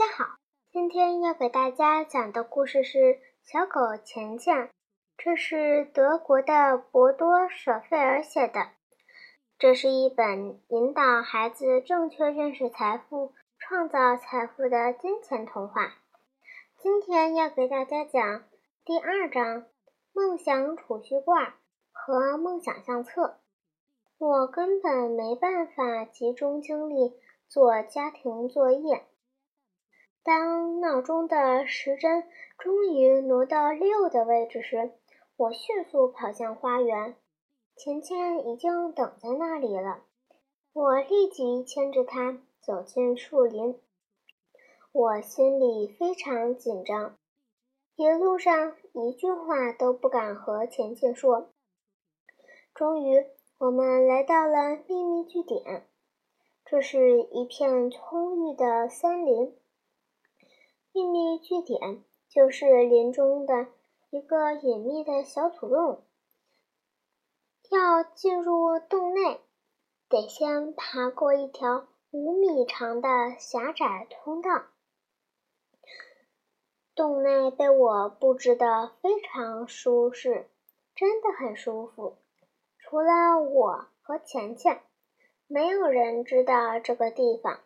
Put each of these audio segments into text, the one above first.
大家好，今天要给大家讲的故事是《小狗钱钱》，这是德国的博多·舍费尔写的。这是一本引导孩子正确认识财富、创造财富的金钱童话。今天要给大家讲第二章《梦想储蓄罐和梦想相册》。我根本没办法集中精力做家庭作业。当闹钟的时针终于挪到六的位置时，我迅速跑向花园。钱钱已经等在那里了。我立即牵着它走进树林。我心里非常紧张，一路上一句话都不敢和钱钱说。终于，我们来到了秘密据点。这是一片葱郁的森林。秘密据点就是林中的一个隐秘的小土洞。要进入洞内，得先爬过一条五米长的狭窄通道。洞内被我布置的非常舒适，真的很舒服。除了我和钱钱，没有人知道这个地方。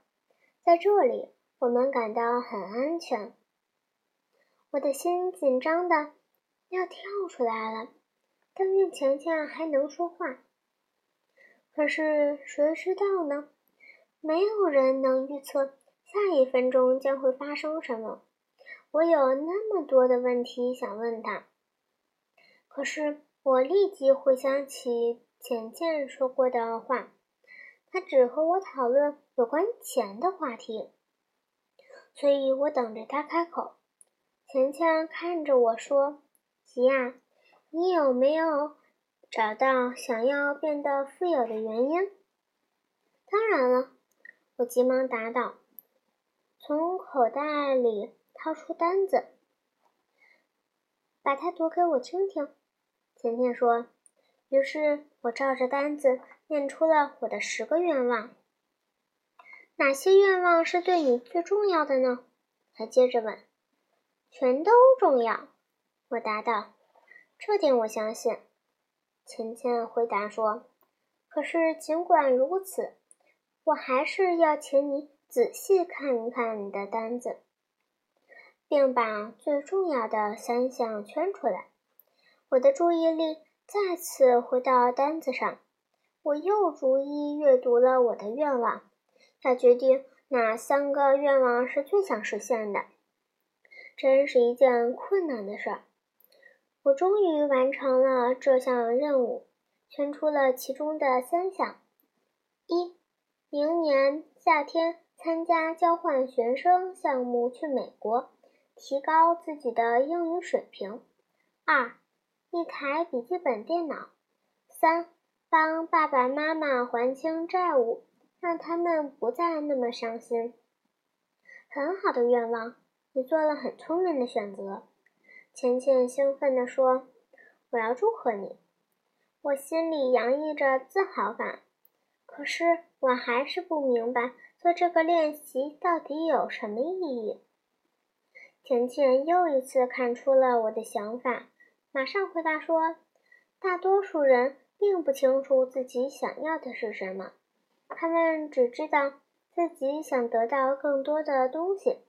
在这里。我们感到很安全，我的心紧张的要跳出来了。但愿钱钱还能说话。可是谁知道呢？没有人能预测下一分钟将会发生什么。我有那么多的问题想问他，可是我立即回想起钱钱说过的话，他只和我讨论有关钱的话题。所以我等着他开口。钱钱看着我说：“吉亚，你有没有找到想要变得富有的原因？”“当然了。”我急忙答道，从口袋里掏出单子，把它读给我听听。钱钱说。于是我照着单子念出了我的十个愿望。哪些愿望是对你最重要的呢？他接着问。全都重要，我答道。这点我相信。钱钱回答说。可是尽管如此，我还是要请你仔细看一看你的单子，并把最重要的三项圈出来。我的注意力再次回到单子上，我又逐一阅读了我的愿望。他决定哪三个愿望是最想实现的，真是一件困难的事儿。我终于完成了这项任务，圈出了其中的三项：一、明年夏天参加交换学生项目去美国，提高自己的英语水平；二、一台笔记本电脑；三、帮爸爸妈妈还清债务。让他们不再那么伤心。很好的愿望，你做了很聪明的选择。钱钱兴奋地说：“我要祝贺你。”我心里洋溢着自豪感，可是我还是不明白做这个练习到底有什么意义。钱钱又一次看出了我的想法，马上回答说：“大多数人并不清楚自己想要的是什么。”他们只知道自己想得到更多的东西。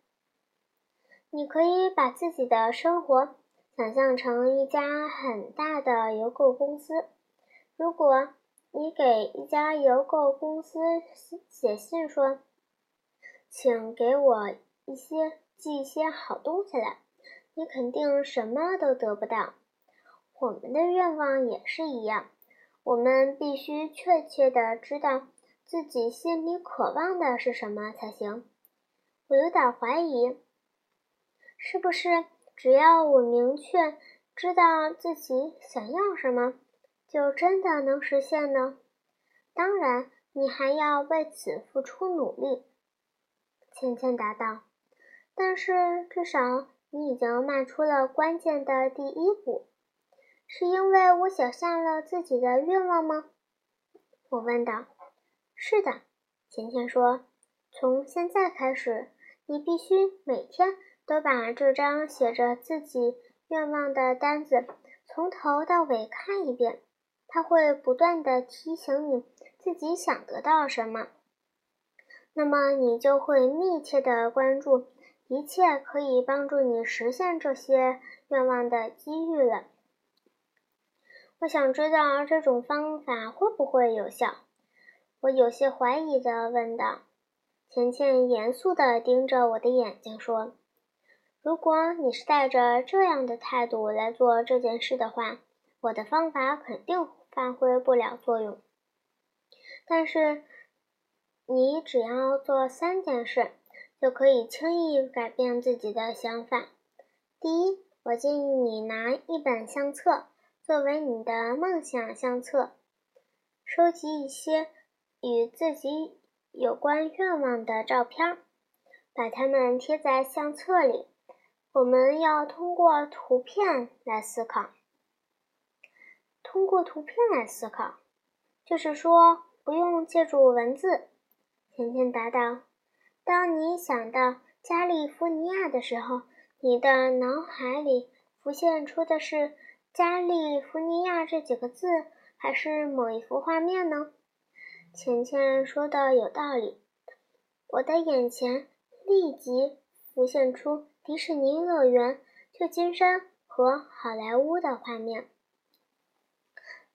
你可以把自己的生活想象成一家很大的邮购公司。如果你给一家邮购公司写信说：“请给我一些寄一些好东西来”，你肯定什么都得不到。我们的愿望也是一样，我们必须确切的知道。自己心里渴望的是什么才行？我有点怀疑，是不是只要我明确知道自己想要什么，就真的能实现呢？当然，你还要为此付出努力。倩倩答道：“但是至少你已经迈出了关键的第一步。”是因为我写下了自己的愿望吗？我问道。是的，甜甜说：“从现在开始，你必须每天都把这张写着自己愿望的单子从头到尾看一遍，它会不断的提醒你自己想得到什么。那么你就会密切的关注一切可以帮助你实现这些愿望的机遇了。我想知道这种方法会不会有效？我有些怀疑的问道。钱钱严肃的盯着我的眼睛说：“如果你是带着这样的态度来做这件事的话，我的方法肯定发挥不了作用。但是，你只要做三件事，就可以轻易改变自己的想法。第一，我建议你拿一本相册作为你的梦想相册，收集一些与自己。”有关愿望的照片，把它们贴在相册里。我们要通过图片来思考。通过图片来思考，就是说不用借助文字。甜甜答道：“当你想到加利福尼亚的时候，你的脑海里浮现出的是加利福尼亚这几个字，还是某一幅画面呢？”钱钱说的有道理，我的眼前立即浮现出迪士尼乐园、旧金山和好莱坞的画面。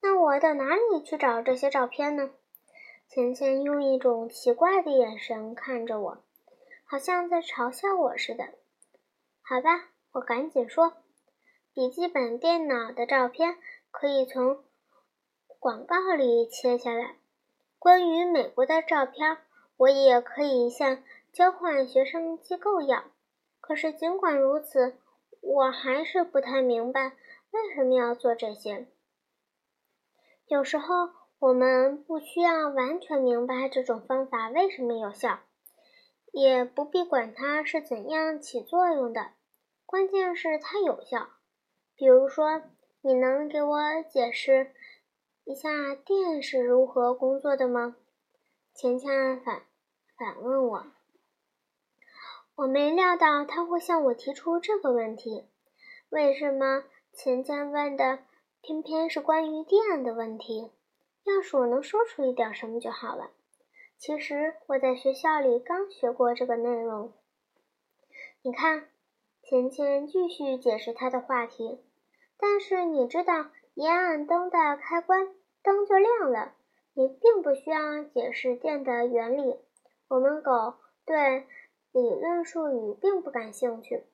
那我到哪里去找这些照片呢？钱钱用一种奇怪的眼神看着我，好像在嘲笑我似的。好吧，我赶紧说，笔记本电脑的照片可以从广告里切下来。关于美国的照片，我也可以向交换学生机构要。可是尽管如此，我还是不太明白为什么要做这些。有时候我们不需要完全明白这种方法为什么有效，也不必管它是怎样起作用的，关键是它有效。比如说，你能给我解释？一下电是如何工作的吗？钱钱反反问我。我没料到他会向我提出这个问题。为什么钱钱问的偏偏是关于电的问题？要是我能说出一点什么就好了。其实我在学校里刚学过这个内容。你看，钱钱继续解释他的话题。但是你知道，一按灯的开关。灯就亮了。你并不需要解释电的原理。我们狗对理论术语并不感兴趣。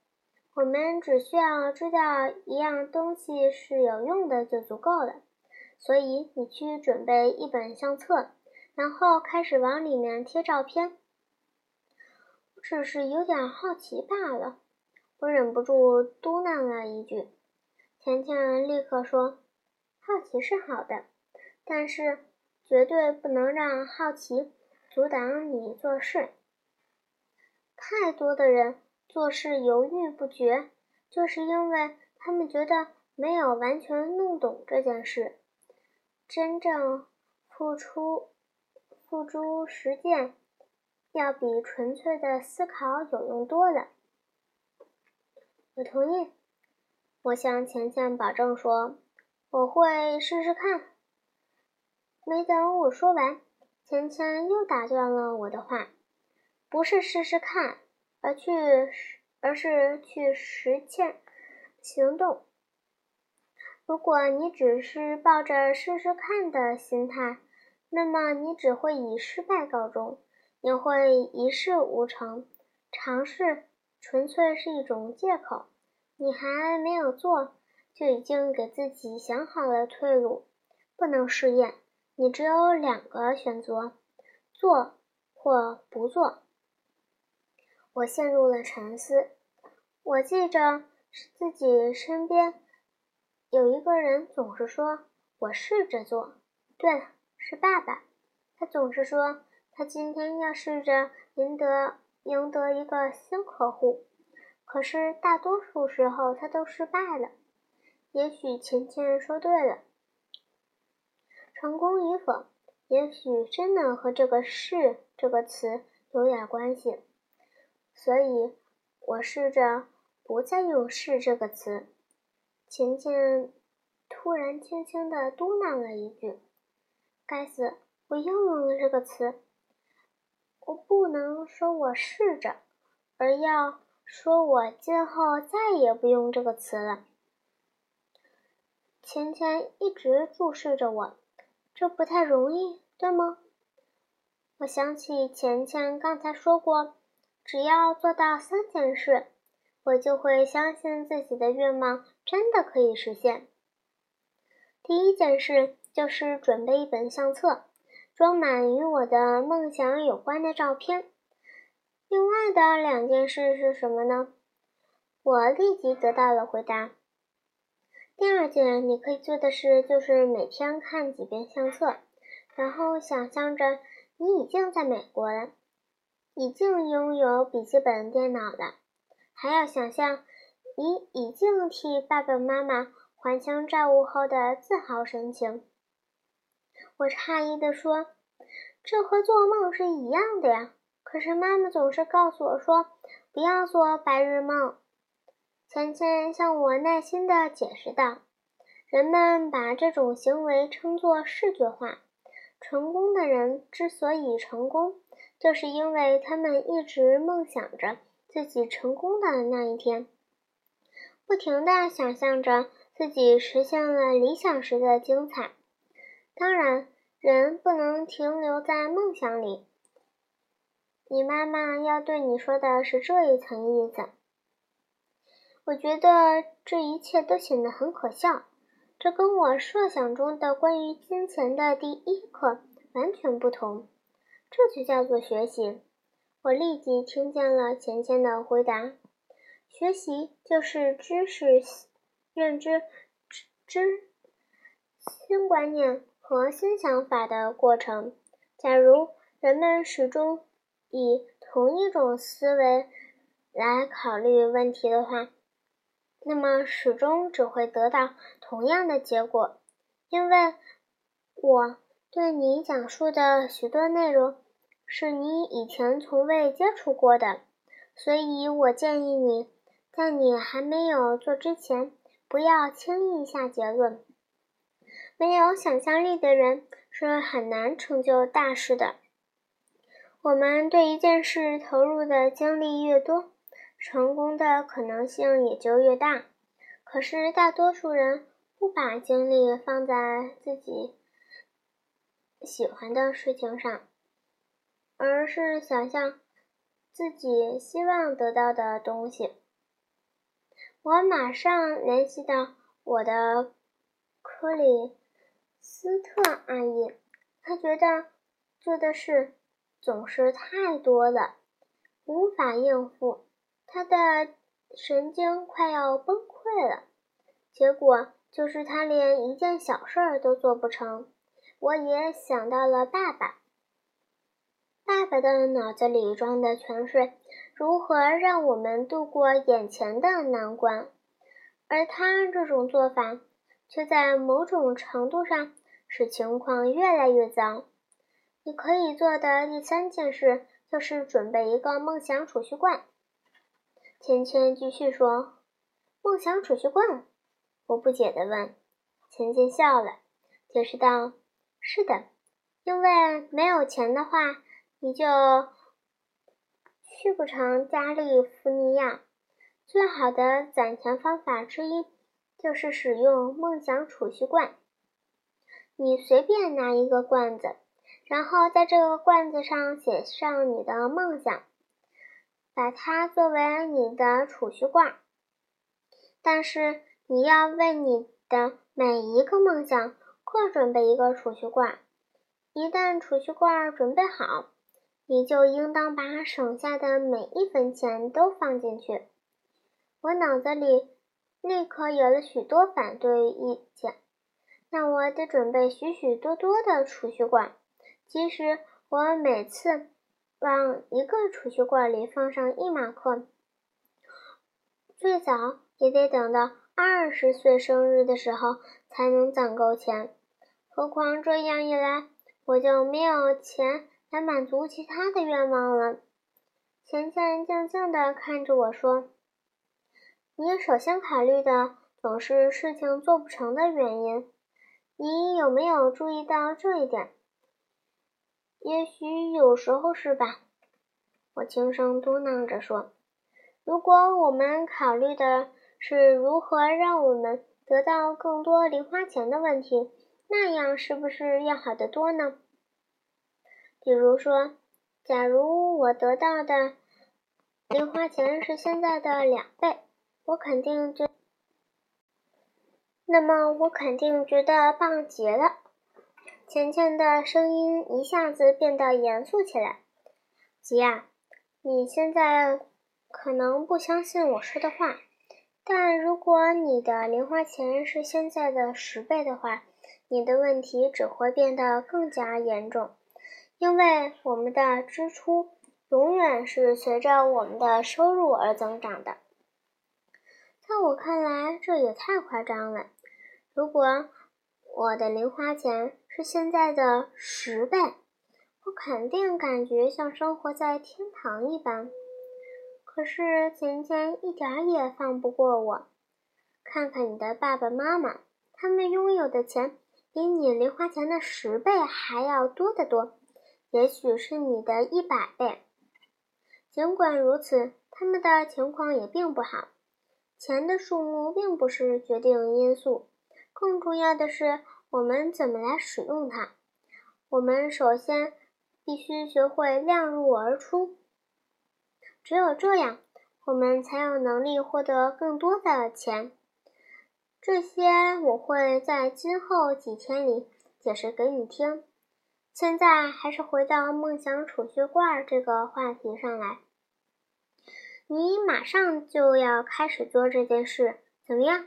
我们只需要知道一样东西是有用的就足够了。所以你去准备一本相册，然后开始往里面贴照片。我只是有点好奇罢了。我忍不住嘟囔了一句。甜甜立刻说：“好奇是好的。”但是，绝对不能让好奇阻挡你做事。太多的人做事犹豫不决，就是因为他们觉得没有完全弄懂这件事。真正付出、付诸实践，要比纯粹的思考有用多了。我同意。我向钱钱保证说，我会试试看。没等我说完，钱钱又打断了我的话：“不是试试看，而去，而是去实践行动。如果你只是抱着试试看的心态，那么你只会以失败告终，也会一事无成。尝试纯粹是一种借口，你还没有做，就已经给自己想好了退路，不能试验。”你只有两个选择：做或不做。我陷入了沉思。我记着自己身边有一个人总是说：“我试着做。”对了，是爸爸。他总是说他今天要试着赢得赢得一个新客户，可是大多数时候他都失败了。也许钱钱说对了。成功与否，也许真的和这个“是”这个词有点关系。所以我试着不再用“是”这个词。钱钱突然轻轻地嘟囔了一句：“该死，我又用了这个词。我不能说我试着，而要说我今后再也不用这个词了。”钱钱一直注视着我，这不太容易，对吗？我想起钱钱刚才说过，只要做到三件事，我就会相信自己的愿望真的可以实现。第一件事就是准备一本相册，装满与我的梦想有关的照片。另外的两件事是什么呢？我立即得到了回答。第二件你可以做的事就是每天看几遍相册，然后想象着你已经在美国了，已经拥有笔记本电脑了，还要想象你已经替爸爸妈妈还清债务后的自豪神情。我诧异地说：“这和做梦是一样的呀！”可是妈妈总是告诉我说：“不要做白日梦。”钱钱向我耐心地解释道：“人们把这种行为称作视觉化。成功的人之所以成功，就是因为他们一直梦想着自己成功的那一天，不停地想象着自己实现了理想时的精彩。当然，人不能停留在梦想里。你妈妈要对你说的是这一层意思。”我觉得这一切都显得很可笑，这跟我设想中的关于金钱的第一课完全不同。这就叫做学习。我立即听见了钱钱的回答：学习就是知识、认知、知新观念和新想法的过程。假如人们始终以同一种思维来考虑问题的话，那么始终只会得到同样的结果，因为我对你讲述的许多内容是你以前从未接触过的，所以我建议你在你还没有做之前，不要轻易下结论。没有想象力的人是很难成就大事的。我们对一件事投入的精力越多。成功的可能性也就越大。可是大多数人不把精力放在自己喜欢的事情上，而是想象自己希望得到的东西。我马上联系到我的克里斯特阿姨，她觉得做的事总是太多了，无法应付。他的神经快要崩溃了，结果就是他连一件小事儿都做不成。我也想到了爸爸，爸爸的脑子里装的全是如何让我们度过眼前的难关，而他这种做法却在某种程度上使情况越来越糟。你可以做的第三件事就是准备一个梦想储蓄罐。芊芊继续说：“梦想储蓄罐。”我不解地问。芊芊笑了，解释道：“是的，因为没有钱的话，你就去不成加利福尼亚。最好的攒钱方法之一，就是使用梦想储蓄罐。你随便拿一个罐子，然后在这个罐子上写上你的梦想。”把它作为你的储蓄罐，但是你要为你的每一个梦想各准备一个储蓄罐。一旦储蓄罐准备好，你就应当把省下的每一分钱都放进去。我脑子里立刻有了许多反对意见，那我得准备许许多多的储蓄罐，即使我每次。往一个储蓄罐里放上一马克，最早也得等到二十岁生日的时候才能攒够钱。何况这样一来，我就没有钱来满足其他的愿望了。钱钱静静地看着我说：“你首先考虑的总是事情做不成的原因，你有没有注意到这一点？”也许有时候是吧，我轻声嘟囔着说：“如果我们考虑的是如何让我们得到更多零花钱的问题，那样是不是要好得多呢？比如说，假如我得到的零花钱是现在的两倍，我肯定就，那么我肯定觉得棒极了。”钱钱的声音一下子变得严肃起来。吉亚，你现在可能不相信我说的话，但如果你的零花钱是现在的十倍的话，你的问题只会变得更加严重，因为我们的支出永远是随着我们的收入而增长的。在我看来，这也太夸张了。如果我的零花钱是现在的十倍，我肯定感觉像生活在天堂一般。可是钱钱一点也放不过我。看看你的爸爸妈妈，他们拥有的钱比你零花钱的十倍还要多得多，也许是你的一百倍。尽管如此，他们的情况也并不好。钱的数目并不是决定因素。更重要的是，我们怎么来使用它？我们首先必须学会量入而出，只有这样，我们才有能力获得更多的钱。这些我会在今后几天里解释给你听。现在还是回到梦想储蓄罐这个话题上来。你马上就要开始做这件事，怎么样？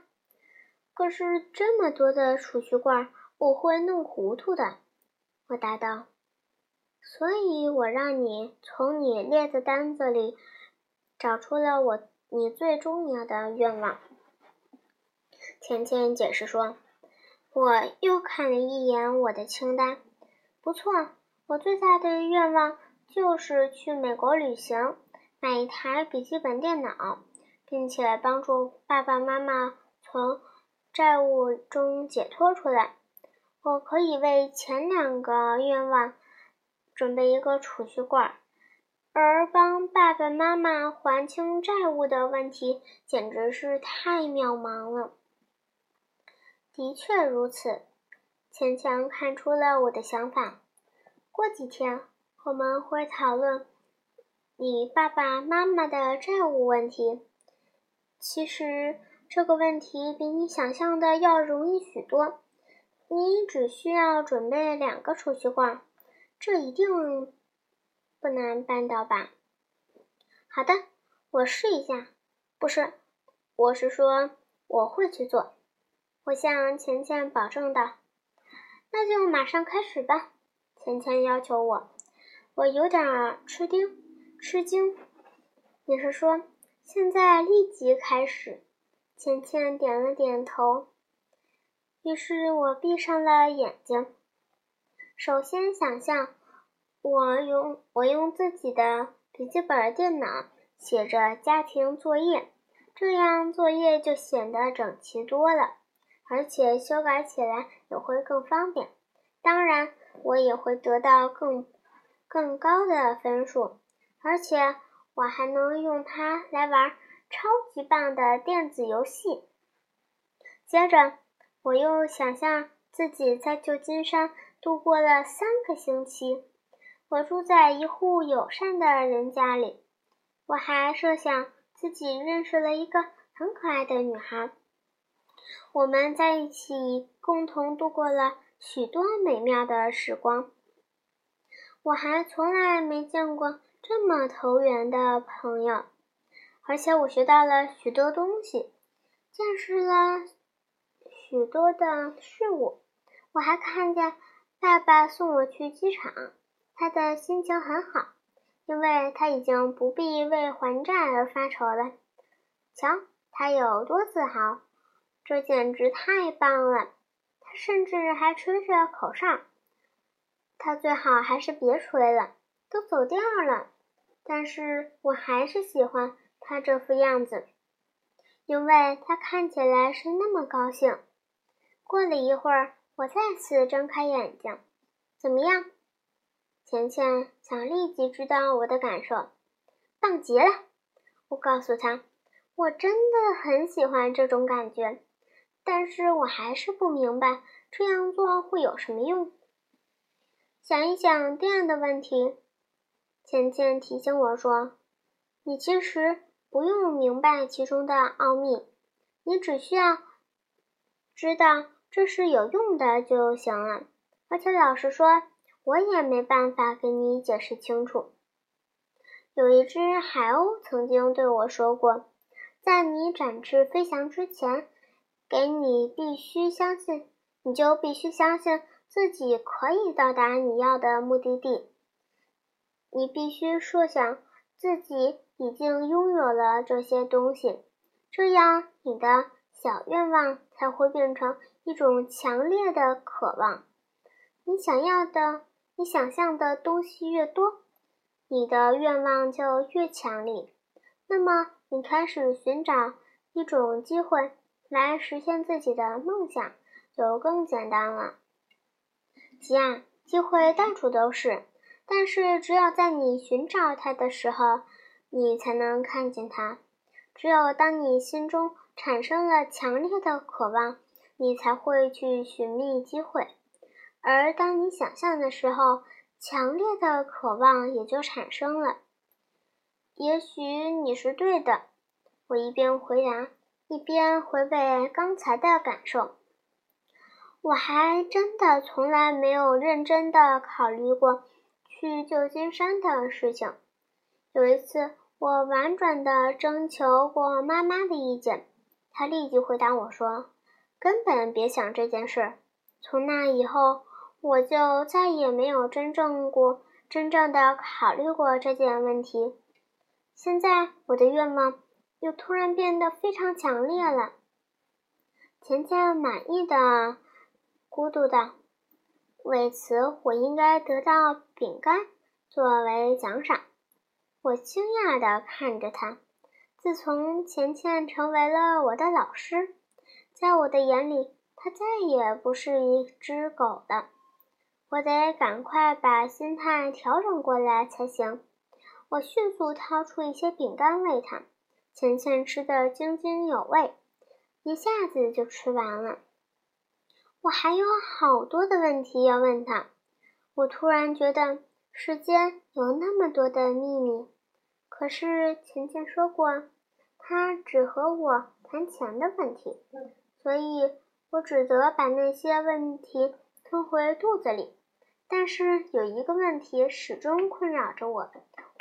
可是这么多的储蓄罐，我会弄糊涂的。我答道。所以我让你从你列的单子里找出了我你最重要的愿望。芊芊解释说：“我又看了一眼我的清单，不错，我最大的愿望就是去美国旅行，买一台笔记本电脑，并且帮助爸爸妈妈从。”债务中解脱出来，我可以为前两个愿望准备一个储蓄罐，而帮爸爸妈妈还清债务的问题简直是太渺茫了。的确如此，钱强看出了我的想法。过几天我们会讨论你爸爸妈妈的债务问题。其实。这个问题比你想象的要容易许多，你只需要准备两个储蓄罐，这一定不难办到吧？好的，我试一下。不是，我是说我会去做。我向钱钱保证道。那就马上开始吧，钱钱要求我。我有点吃惊，吃惊。你是说现在立即开始？倩倩点了点头，于是我闭上了眼睛。首先想象，我用我用自己的笔记本电脑写着家庭作业，这样作业就显得整齐多了，而且修改起来也会更方便。当然，我也会得到更更高的分数，而且我还能用它来玩。超级棒的电子游戏。接着，我又想象自己在旧金山度过了三个星期。我住在一户友善的人家里。我还设想自己认识了一个很可爱的女孩。我们在一起共同度过了许多美妙的时光。我还从来没见过这么投缘的朋友。而且我学到了许多东西，见识了许多的事物。我还看见爸爸送我去机场，他的心情很好，因为他已经不必为还债而发愁了。瞧，他有多自豪！这简直太棒了！他甚至还吹着口哨。他最好还是别吹了，都走调了。但是我还是喜欢他这副样子，因为他看起来是那么高兴。过了一会儿，我再次睁开眼睛，怎么样？钱钱想立即知道我的感受，棒极了！我告诉他，我真的很喜欢这种感觉，但是我还是不明白这样做会有什么用。想一想这样的问题，钱钱提醒我说：“你其实不用明白其中的奥秘，你只需要知道这是有用的就行了。而且老实说，我也没办法给你解释清楚。”有一只海鸥曾经对我说过：“在你展翅飞翔之前，给你必须相信，你就必须相信。”自己可以到达你要的目的地，你必须设想自己已经拥有了这些东西，这样你的小愿望才会变成一种强烈的渴望。你想要的、你想象的东西越多，你的愿望就越强烈。那么，你开始寻找一种机会来实现自己的梦想，就更简单了。吉亚，机会到处都是，但是只有在你寻找它的时候，你才能看见它。只有当你心中产生了强烈的渴望，你才会去寻觅机会。而当你想象的时候，强烈的渴望也就产生了。也许你是对的，我一边回答，一边回味刚才的感受。我还真的从来没有认真的考虑过去旧金山的事情。有一次，我婉转的征求过妈妈的意见，她立即回答我说：“根本别想这件事。”从那以后，我就再也没有真正过真正的考虑过这件问题。现在，我的愿望又突然变得非常强烈了。钱钱满意的。孤独的，为此我应该得到饼干作为奖赏。我惊讶地看着他。自从钱钱成为了我的老师，在我的眼里，他再也不是一只狗了。我得赶快把心态调整过来才行。我迅速掏出一些饼干喂他，钱钱吃得津津有味，一下子就吃完了。我还有好多的问题要问他。我突然觉得世间有那么多的秘密，可是钱钱说过，他只和我谈钱的问题，所以我只得把那些问题吞回肚子里。但是有一个问题始终困扰着我，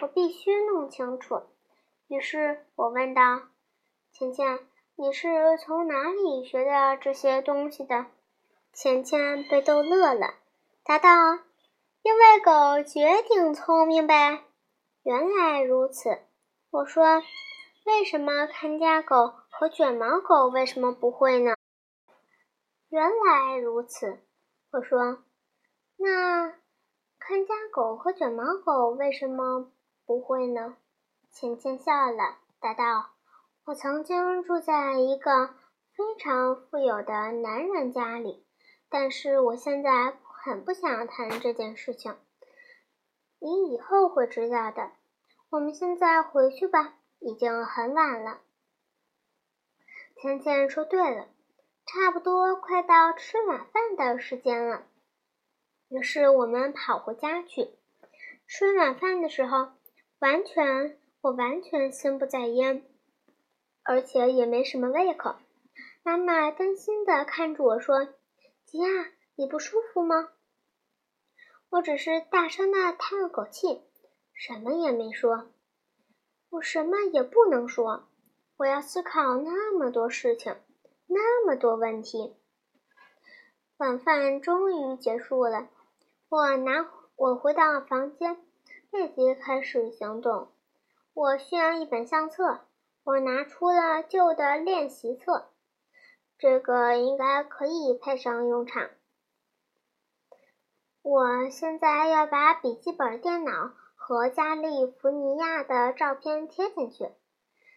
我必须弄清楚。于是我问道：“钱钱，你是从哪里学的这些东西的？”钱钱被逗乐了，答道：“因为狗绝顶聪明呗。”原来如此，我说：“为什么看家狗和卷毛狗为什么不会呢？”原来如此，我说：“那看家狗和卷毛狗为什么不会呢？”钱钱笑了，答道：“我曾经住在一个非常富有的男人家里。”但是我现在很不想谈这件事情，你以后会知道的。我们现在回去吧，已经很晚了。芊芊说：“对了，差不多快到吃晚饭的时间了。”于是我们跑回家去。吃晚饭的时候，完全我完全心不在焉，而且也没什么胃口。妈妈担心的看着我说。吉亚，你不舒服吗？我只是大声的叹了口气，什么也没说。我什么也不能说，我要思考那么多事情，那么多问题。晚饭终于结束了，我拿我回到房间，立即开始行动。我需要一本相册，我拿出了旧的练习册。这个应该可以派上用场。我现在要把笔记本电脑和加利福尼亚的照片贴进去。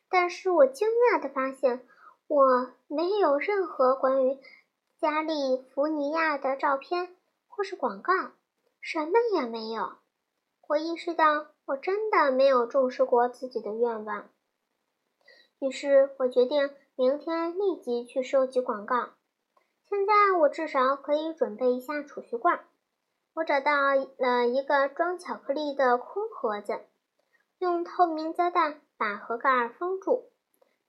但是我惊讶地发现，我没有任何关于加利福尼亚的照片或是广告，什么也没有。我意识到我真的没有重视过自己的愿望，于是我决定明天立即去收集广告。现在我至少可以准备一下储蓄罐。我找到了一个装巧克力的空盒子，用透明胶带把盒盖封住，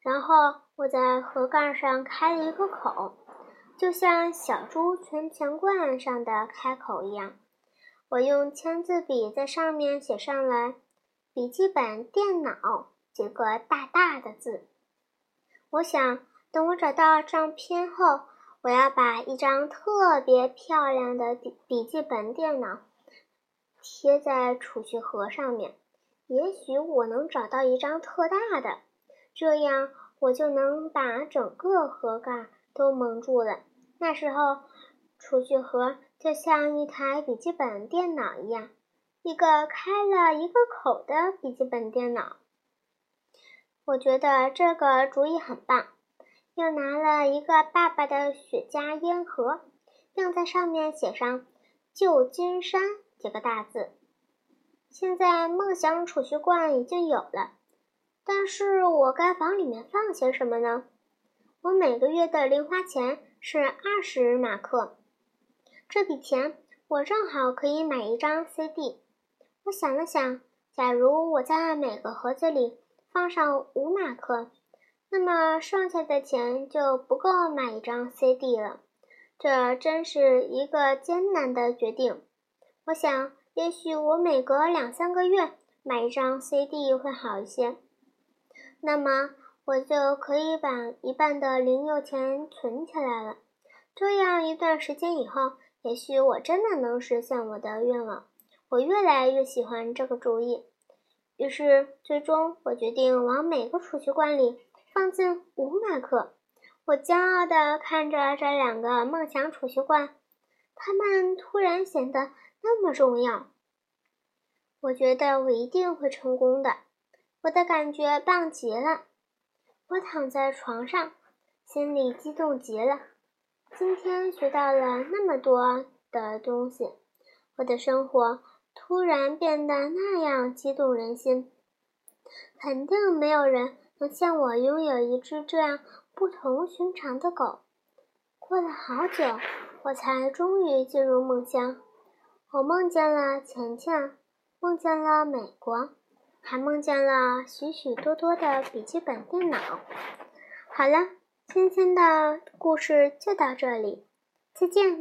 然后我在盒盖上开了一个口，就像小猪存钱罐上的开口一样。我用签字笔在上面写上了“笔记本电脑”几个大大的字。我想，等我找到照片后，我要把一张特别漂亮的笔笔记本电脑贴在储蓄盒上面。也许我能找到一张特大的，这样我就能把整个盒盖都蒙住了。那时候，储蓄盒。就像一台笔记本电脑一样，一个开了一个口的笔记本电脑。我觉得这个主意很棒。又拿了一个爸爸的雪茄烟盒，并在上面写上“旧金山”几个大字。现在梦想储蓄罐已经有了，但是我该往里面放些什么呢？我每个月的零花钱是二十马克。这笔钱我正好可以买一张 CD。我想了想，假如我在每个盒子里放上五马克，那么剩下的钱就不够买一张 CD 了。这真是一个艰难的决定。我想，也许我每隔两三个月买一张 CD 会好一些。那么我就可以把一半的零用钱存起来了。这样一段时间以后。也许我真的能实现我的愿望。我越来越喜欢这个主意，于是最终我决定往每个储蓄罐里放进五马克。我骄傲地看着这两个梦想储蓄罐，它们突然显得那么重要。我觉得我一定会成功的，我的感觉棒极了。我躺在床上，心里激动极了。今天学到了那么多的东西，我的生活突然变得那样激动人心。肯定没有人能像我拥有一只这样不同寻常的狗。过了好久，我才终于进入梦乡。我梦见了钱钱，梦见了美国，还梦见了许许多多的笔记本电脑。好了。今天的故事就到这里，再见。